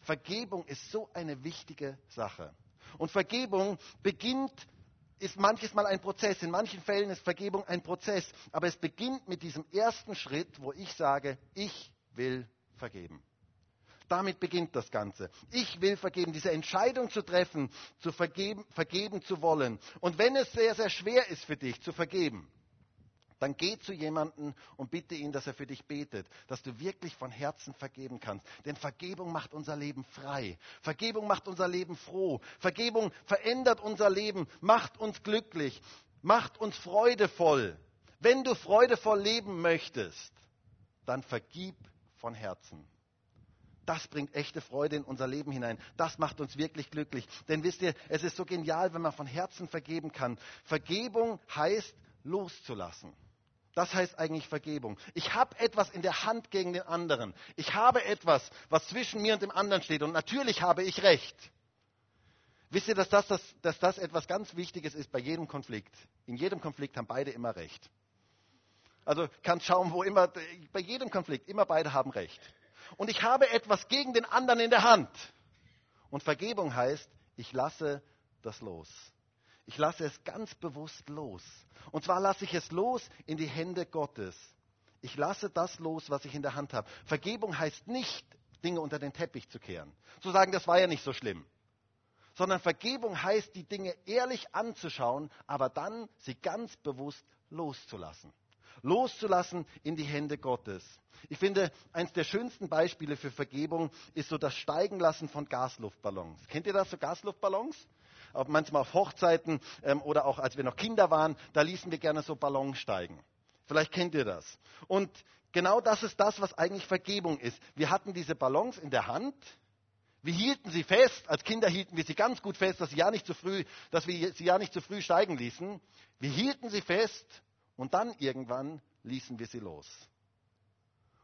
Vergebung ist so eine wichtige Sache. Und Vergebung beginnt, ist manches Mal ein Prozess. In manchen Fällen ist Vergebung ein Prozess. Aber es beginnt mit diesem ersten Schritt, wo ich sage, ich will vergeben. Damit beginnt das Ganze. Ich will vergeben, diese Entscheidung zu treffen, zu vergeben, vergeben zu wollen. Und wenn es sehr, sehr schwer ist für dich zu vergeben, dann geh zu jemandem und bitte ihn, dass er für dich betet, dass du wirklich von Herzen vergeben kannst. Denn Vergebung macht unser Leben frei. Vergebung macht unser Leben froh. Vergebung verändert unser Leben, macht uns glücklich, macht uns freudevoll. Wenn du freudevoll leben möchtest, dann vergib von Herzen. Das bringt echte Freude in unser Leben hinein. Das macht uns wirklich glücklich. Denn wisst ihr, es ist so genial, wenn man von Herzen vergeben kann. Vergebung heißt loszulassen. Das heißt eigentlich Vergebung. Ich habe etwas in der Hand gegen den anderen. Ich habe etwas, was zwischen mir und dem anderen steht. Und natürlich habe ich Recht. Wisst ihr, dass das, dass, dass das etwas ganz Wichtiges ist bei jedem Konflikt? In jedem Konflikt haben beide immer Recht. Also kannst schauen, wo immer, bei jedem Konflikt, immer beide haben Recht. Und ich habe etwas gegen den anderen in der Hand. Und Vergebung heißt, ich lasse das los. Ich lasse es ganz bewusst los. Und zwar lasse ich es los in die Hände Gottes. Ich lasse das los, was ich in der Hand habe. Vergebung heißt nicht, Dinge unter den Teppich zu kehren. Zu sagen, das war ja nicht so schlimm. Sondern Vergebung heißt, die Dinge ehrlich anzuschauen, aber dann sie ganz bewusst loszulassen. Loszulassen in die Hände Gottes. Ich finde, eines der schönsten Beispiele für Vergebung ist so das Steigenlassen von Gasluftballons. Kennt ihr das, so Gasluftballons? Auch manchmal auf Hochzeiten ähm, oder auch als wir noch Kinder waren, da ließen wir gerne so Ballons steigen. Vielleicht kennt ihr das. Und genau das ist das, was eigentlich Vergebung ist. Wir hatten diese Ballons in der Hand. Wir hielten sie fest. Als Kinder hielten wir sie ganz gut fest, dass, sie ja nicht zu früh, dass wir sie ja nicht zu früh steigen ließen. Wir hielten sie fest und dann irgendwann ließen wir sie los.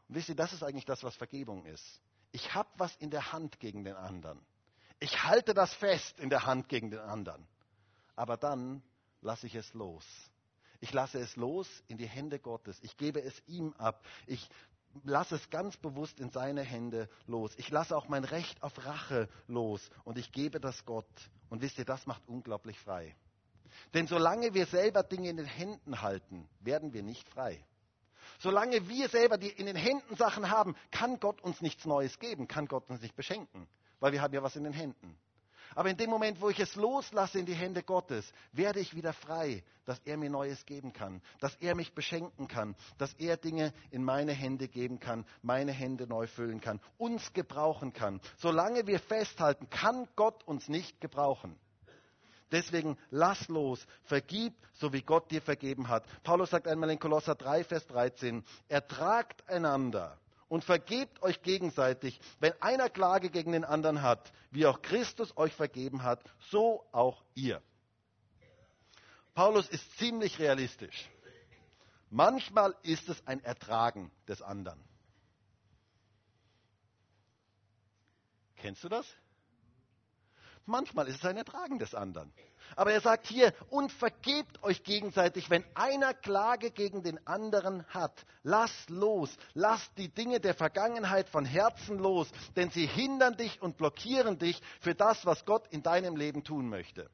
Und wisst ihr, das ist eigentlich das, was Vergebung ist. Ich habe was in der Hand gegen den anderen. Ich halte das fest in der Hand gegen den anderen. Aber dann lasse ich es los. Ich lasse es los in die Hände Gottes. Ich gebe es ihm ab. Ich lasse es ganz bewusst in seine Hände los. Ich lasse auch mein Recht auf Rache los und ich gebe das Gott. Und wisst ihr, das macht unglaublich frei. Denn solange wir selber Dinge in den Händen halten, werden wir nicht frei. Solange wir selber die in den Händen Sachen haben, kann Gott uns nichts Neues geben, kann Gott uns nicht beschenken weil wir haben ja was in den Händen. Aber in dem Moment, wo ich es loslasse in die Hände Gottes, werde ich wieder frei, dass er mir Neues geben kann, dass er mich beschenken kann, dass er Dinge in meine Hände geben kann, meine Hände neu füllen kann, uns gebrauchen kann. Solange wir festhalten, kann Gott uns nicht gebrauchen. Deswegen lass los, vergib, so wie Gott dir vergeben hat. Paulus sagt einmal in Kolosser 3, Vers 13, ertragt einander und vergebt euch gegenseitig, wenn einer Klage gegen den anderen hat, wie auch Christus euch vergeben hat, so auch ihr. Paulus ist ziemlich realistisch. Manchmal ist es ein Ertragen des anderen. Kennst du das? Manchmal ist es ein Ertragen des anderen. Aber er sagt hier, und vergebt euch gegenseitig, wenn einer Klage gegen den anderen hat. Lass los, lass die Dinge der Vergangenheit von Herzen los, denn sie hindern dich und blockieren dich für das, was Gott in deinem Leben tun möchte.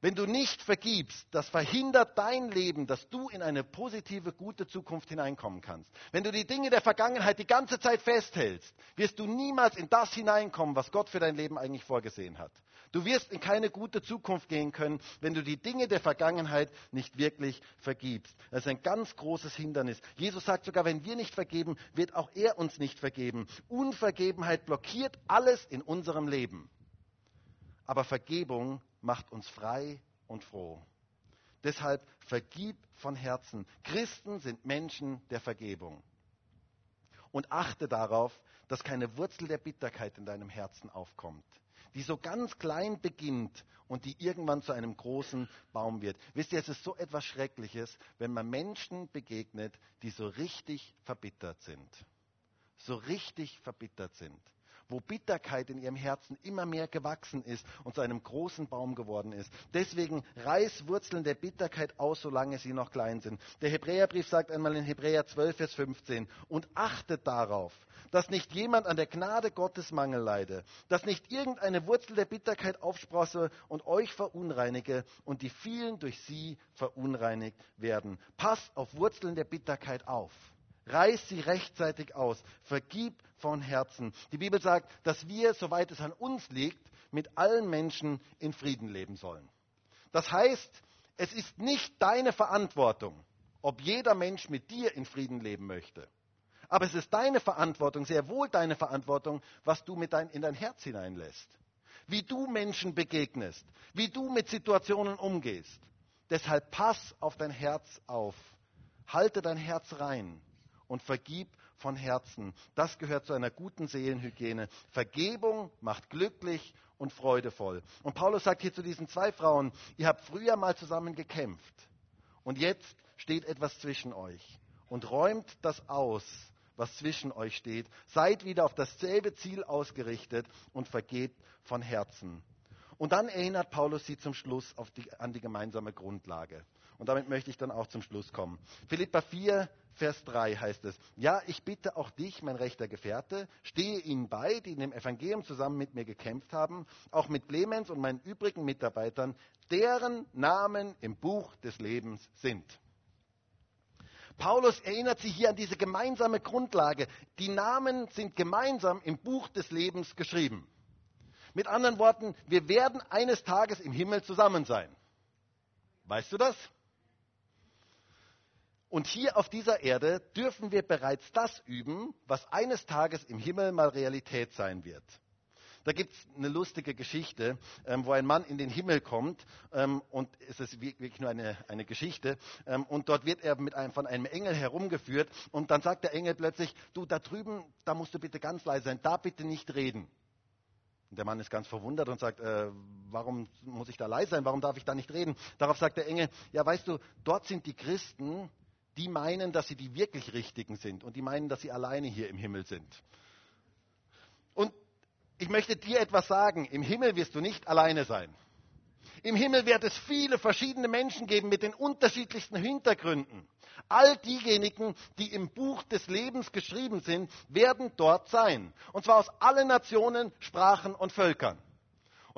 Wenn du nicht vergibst, das verhindert dein Leben, dass du in eine positive, gute Zukunft hineinkommen kannst. Wenn du die Dinge der Vergangenheit die ganze Zeit festhältst, wirst du niemals in das hineinkommen, was Gott für dein Leben eigentlich vorgesehen hat. Du wirst in keine gute Zukunft gehen können, wenn du die Dinge der Vergangenheit nicht wirklich vergibst. Das ist ein ganz großes Hindernis. Jesus sagt sogar, wenn wir nicht vergeben, wird auch er uns nicht vergeben. Unvergebenheit blockiert alles in unserem Leben. Aber Vergebung macht uns frei und froh. Deshalb vergib von Herzen. Christen sind Menschen der Vergebung. Und achte darauf, dass keine Wurzel der Bitterkeit in deinem Herzen aufkommt, die so ganz klein beginnt und die irgendwann zu einem großen Baum wird. Wisst ihr, es ist so etwas Schreckliches, wenn man Menschen begegnet, die so richtig verbittert sind. So richtig verbittert sind wo Bitterkeit in ihrem Herzen immer mehr gewachsen ist und zu einem großen Baum geworden ist. Deswegen reiß Wurzeln der Bitterkeit aus, solange sie noch klein sind. Der Hebräerbrief sagt einmal in Hebräer 12, Vers 15, und achtet darauf, dass nicht jemand an der Gnade Gottes Mangel leide, dass nicht irgendeine Wurzel der Bitterkeit aufsprosse und euch verunreinige und die vielen durch sie verunreinigt werden. Passt auf Wurzeln der Bitterkeit auf. Reiß sie rechtzeitig aus. Vergib von Herzen. Die Bibel sagt, dass wir, soweit es an uns liegt, mit allen Menschen in Frieden leben sollen. Das heißt, es ist nicht deine Verantwortung, ob jeder Mensch mit dir in Frieden leben möchte. Aber es ist deine Verantwortung, sehr wohl deine Verantwortung, was du dein, in dein Herz hineinlässt. Wie du Menschen begegnest, wie du mit Situationen umgehst. Deshalb pass auf dein Herz auf. Halte dein Herz rein und vergib von Herzen. Das gehört zu einer guten Seelenhygiene. Vergebung macht glücklich und freudevoll. Und Paulus sagt hier zu diesen zwei Frauen, ihr habt früher mal zusammen gekämpft und jetzt steht etwas zwischen euch und räumt das aus, was zwischen euch steht. Seid wieder auf dasselbe Ziel ausgerichtet und vergebt von Herzen. Und dann erinnert Paulus sie zum Schluss die, an die gemeinsame Grundlage. Und damit möchte ich dann auch zum Schluss kommen. Philippa 4, Vers 3 heißt es, ja, ich bitte auch dich, mein rechter Gefährte, stehe ihnen bei, die in dem Evangelium zusammen mit mir gekämpft haben, auch mit Clemens und meinen übrigen Mitarbeitern, deren Namen im Buch des Lebens sind. Paulus erinnert sie hier an diese gemeinsame Grundlage. Die Namen sind gemeinsam im Buch des Lebens geschrieben. Mit anderen Worten, wir werden eines Tages im Himmel zusammen sein. Weißt du das? Und hier auf dieser Erde dürfen wir bereits das üben, was eines Tages im Himmel mal Realität sein wird. Da gibt es eine lustige Geschichte, ähm, wo ein Mann in den Himmel kommt ähm, und es ist wirklich nur eine, eine Geschichte ähm, und dort wird er mit einem, von einem Engel herumgeführt und dann sagt der Engel plötzlich, du da drüben, da musst du bitte ganz leise sein, da bitte nicht reden. Und der Mann ist ganz verwundert und sagt, äh, warum muss ich da leise sein, warum darf ich da nicht reden? Darauf sagt der Engel, ja weißt du, dort sind die Christen, die meinen, dass sie die wirklich Richtigen sind und die meinen, dass sie alleine hier im Himmel sind. Und ich möchte dir etwas sagen, im Himmel wirst du nicht alleine sein. Im Himmel wird es viele verschiedene Menschen geben mit den unterschiedlichsten Hintergründen. All diejenigen, die im Buch des Lebens geschrieben sind, werden dort sein. Und zwar aus allen Nationen, Sprachen und Völkern.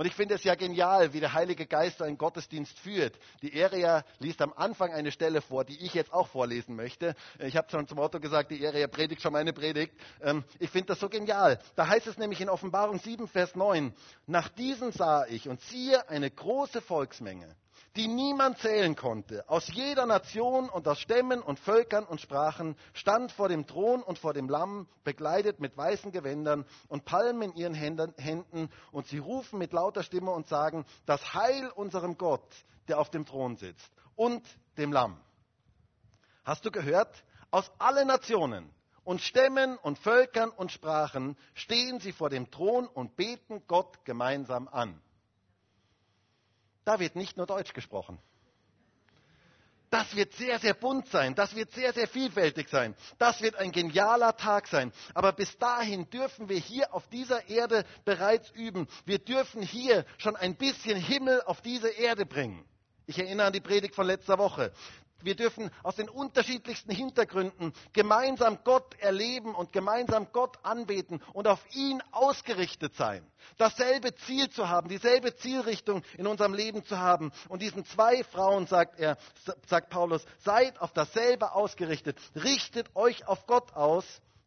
Und ich finde es ja genial, wie der Heilige Geist einen Gottesdienst führt. Die Eria liest am Anfang eine Stelle vor, die ich jetzt auch vorlesen möchte. Ich habe schon zum Motto gesagt, die Eria predigt schon meine Predigt. Ähm, ich finde das so genial. Da heißt es nämlich in Offenbarung 7, Vers 9, nach diesen sah ich und siehe eine große Volksmenge die niemand zählen konnte, aus jeder Nation und aus Stämmen und Völkern und Sprachen, stand vor dem Thron und vor dem Lamm, bekleidet mit weißen Gewändern und Palmen in ihren Händen, und sie rufen mit lauter Stimme und sagen, das Heil unserem Gott, der auf dem Thron sitzt, und dem Lamm. Hast du gehört? Aus allen Nationen und Stämmen und Völkern und Sprachen stehen sie vor dem Thron und beten Gott gemeinsam an. Da wird nicht nur Deutsch gesprochen. Das wird sehr, sehr bunt sein. Das wird sehr, sehr vielfältig sein. Das wird ein genialer Tag sein. Aber bis dahin dürfen wir hier auf dieser Erde bereits üben. Wir dürfen hier schon ein bisschen Himmel auf diese Erde bringen. Ich erinnere an die Predigt von letzter Woche. Wir dürfen aus den unterschiedlichsten Hintergründen gemeinsam Gott erleben und gemeinsam Gott anbeten und auf ihn ausgerichtet sein. Dasselbe Ziel zu haben, dieselbe Zielrichtung in unserem Leben zu haben. Und diesen zwei Frauen sagt er, sagt Paulus, seid auf dasselbe ausgerichtet. Richtet euch auf Gott aus,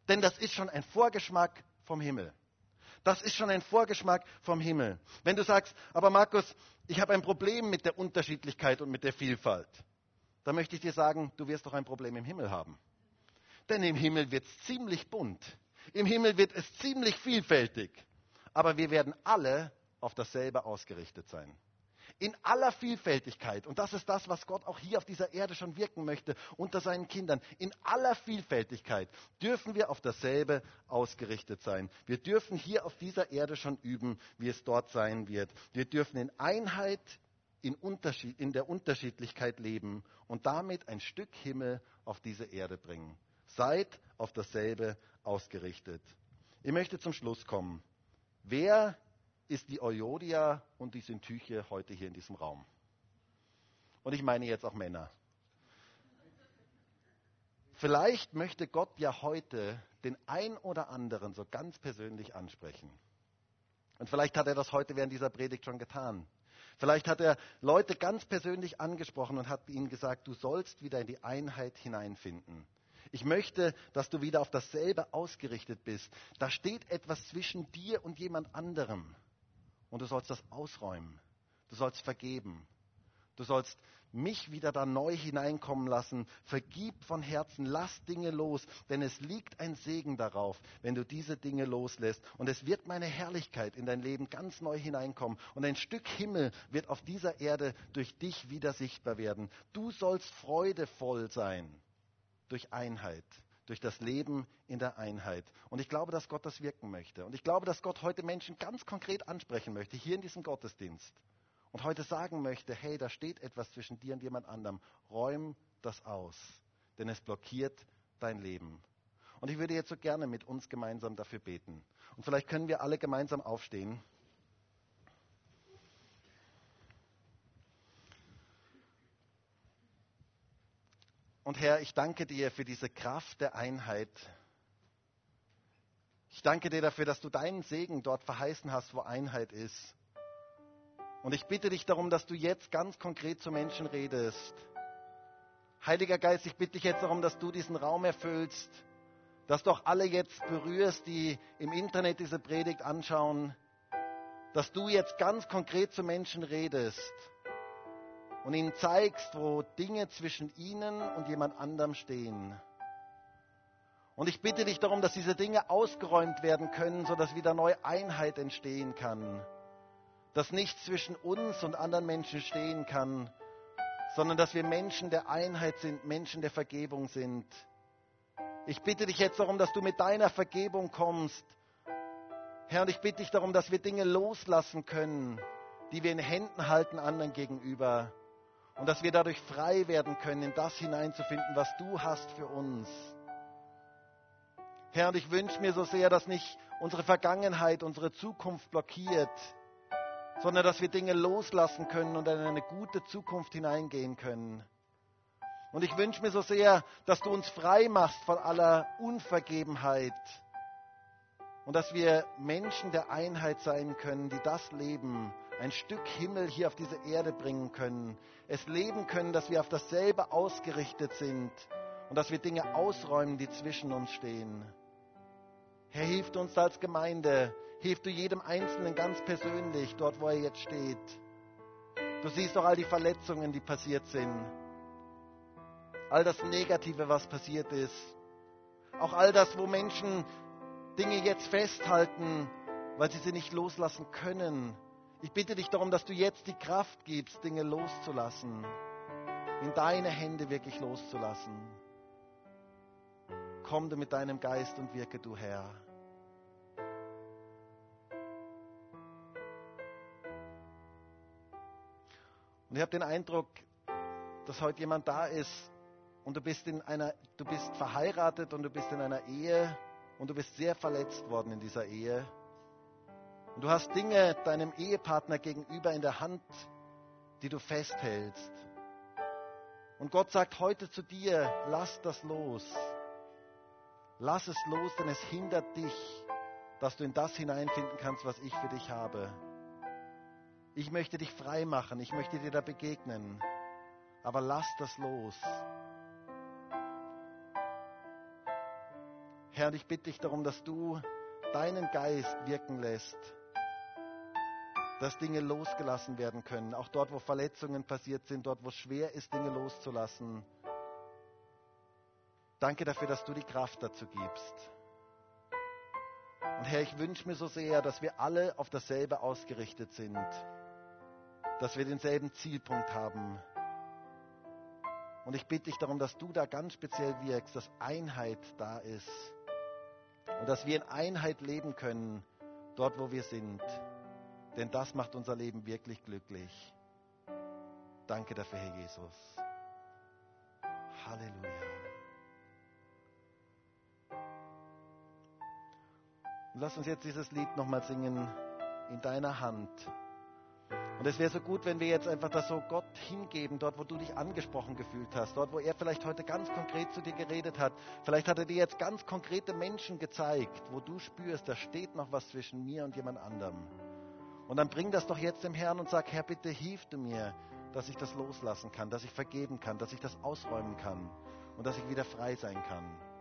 denn das ist schon ein Vorgeschmack vom Himmel. Das ist schon ein Vorgeschmack vom Himmel. Wenn du sagst, aber Markus, ich habe ein Problem mit der Unterschiedlichkeit und mit der Vielfalt dann möchte ich dir sagen, du wirst doch ein Problem im Himmel haben. Denn im Himmel wird es ziemlich bunt. Im Himmel wird es ziemlich vielfältig. Aber wir werden alle auf dasselbe ausgerichtet sein. In aller Vielfältigkeit. Und das ist das, was Gott auch hier auf dieser Erde schon wirken möchte, unter seinen Kindern. In aller Vielfältigkeit dürfen wir auf dasselbe ausgerichtet sein. Wir dürfen hier auf dieser Erde schon üben, wie es dort sein wird. Wir dürfen in Einheit, in, Unterschied, in der Unterschiedlichkeit leben und damit ein Stück Himmel auf diese Erde bringen. Seid auf dasselbe ausgerichtet. Ich möchte zum Schluss kommen. Wer ist die Euodia und die Syntyche heute hier in diesem Raum? Und ich meine jetzt auch Männer. Vielleicht möchte Gott ja heute den ein oder anderen so ganz persönlich ansprechen. Und vielleicht hat er das heute während dieser Predigt schon getan. Vielleicht hat er Leute ganz persönlich angesprochen und hat ihnen gesagt, du sollst wieder in die Einheit hineinfinden. Ich möchte, dass du wieder auf dasselbe ausgerichtet bist. Da steht etwas zwischen dir und jemand anderem. Und du sollst das ausräumen. Du sollst vergeben. Du sollst mich wieder da neu hineinkommen lassen. Vergib von Herzen, lass Dinge los, denn es liegt ein Segen darauf, wenn du diese Dinge loslässt. Und es wird meine Herrlichkeit in dein Leben ganz neu hineinkommen. Und ein Stück Himmel wird auf dieser Erde durch dich wieder sichtbar werden. Du sollst freudevoll sein durch Einheit, durch das Leben in der Einheit. Und ich glaube, dass Gott das wirken möchte. Und ich glaube, dass Gott heute Menschen ganz konkret ansprechen möchte, hier in diesem Gottesdienst. Und heute sagen möchte, hey, da steht etwas zwischen dir und jemand anderem. Räum das aus, denn es blockiert dein Leben. Und ich würde jetzt so gerne mit uns gemeinsam dafür beten. Und vielleicht können wir alle gemeinsam aufstehen. Und Herr, ich danke dir für diese Kraft der Einheit. Ich danke dir dafür, dass du deinen Segen dort verheißen hast, wo Einheit ist. Und ich bitte dich darum, dass du jetzt ganz konkret zu Menschen redest. Heiliger Geist, ich bitte dich jetzt darum, dass du diesen Raum erfüllst, dass du auch alle jetzt berührst, die im Internet diese Predigt anschauen, dass du jetzt ganz konkret zu Menschen redest und ihnen zeigst, wo Dinge zwischen ihnen und jemand anderem stehen. Und ich bitte dich darum, dass diese Dinge ausgeräumt werden können, sodass wieder neue Einheit entstehen kann. Dass nichts zwischen uns und anderen Menschen stehen kann, sondern dass wir Menschen der Einheit sind, Menschen der Vergebung sind. Ich bitte dich jetzt darum, dass du mit deiner Vergebung kommst. Herr, und ich bitte dich darum, dass wir Dinge loslassen können, die wir in Händen halten anderen gegenüber. Und dass wir dadurch frei werden können, in das hineinzufinden, was du hast für uns. Herr, und ich wünsche mir so sehr, dass nicht unsere Vergangenheit, unsere Zukunft blockiert, sondern dass wir Dinge loslassen können und in eine gute Zukunft hineingehen können. Und ich wünsche mir so sehr, dass du uns frei machst von aller Unvergebenheit und dass wir Menschen der Einheit sein können, die das leben, ein Stück Himmel hier auf diese Erde bringen können, es leben können, dass wir auf dasselbe ausgerichtet sind und dass wir Dinge ausräumen, die zwischen uns stehen. Herr, hilft uns als Gemeinde, hilf du jedem Einzelnen ganz persönlich, dort wo er jetzt steht. Du siehst doch all die Verletzungen, die passiert sind, all das Negative, was passiert ist, auch all das, wo Menschen Dinge jetzt festhalten, weil sie sie nicht loslassen können, ich bitte dich darum, dass du jetzt die Kraft gibst, Dinge loszulassen, in deine Hände wirklich loszulassen. Komm du mit deinem Geist und wirke du, Herr. Und ich habe den Eindruck, dass heute jemand da ist und du bist in einer, du bist verheiratet und du bist in einer Ehe und du bist sehr verletzt worden in dieser Ehe. Und du hast Dinge deinem Ehepartner gegenüber in der Hand, die du festhältst. Und Gott sagt heute zu dir, lass das los. Lass es los, denn es hindert dich, dass du in das hineinfinden kannst, was ich für dich habe. Ich möchte dich frei machen, ich möchte dir da begegnen, aber lass das los. Herr, ich bitte dich darum, dass du deinen Geist wirken lässt dass Dinge losgelassen werden können. Auch dort, wo Verletzungen passiert sind, dort, wo es schwer ist, Dinge loszulassen. Danke dafür, dass du die Kraft dazu gibst. Und Herr, ich wünsche mir so sehr, dass wir alle auf dasselbe ausgerichtet sind. Dass wir denselben Zielpunkt haben. Und ich bitte dich darum, dass du da ganz speziell wirkst, dass Einheit da ist und dass wir in Einheit leben können, dort wo wir sind. Denn das macht unser Leben wirklich glücklich. Danke dafür, Herr Jesus. Halleluja. Lass uns jetzt dieses Lied nochmal singen in deiner Hand. Und es wäre so gut, wenn wir jetzt einfach das so Gott hingeben, dort, wo du dich angesprochen gefühlt hast, dort, wo er vielleicht heute ganz konkret zu dir geredet hat. Vielleicht hat er dir jetzt ganz konkrete Menschen gezeigt, wo du spürst, da steht noch was zwischen mir und jemand anderem. Und dann bring das doch jetzt dem Herrn und sag, Herr, bitte hilf du mir, dass ich das loslassen kann, dass ich vergeben kann, dass ich das ausräumen kann und dass ich wieder frei sein kann.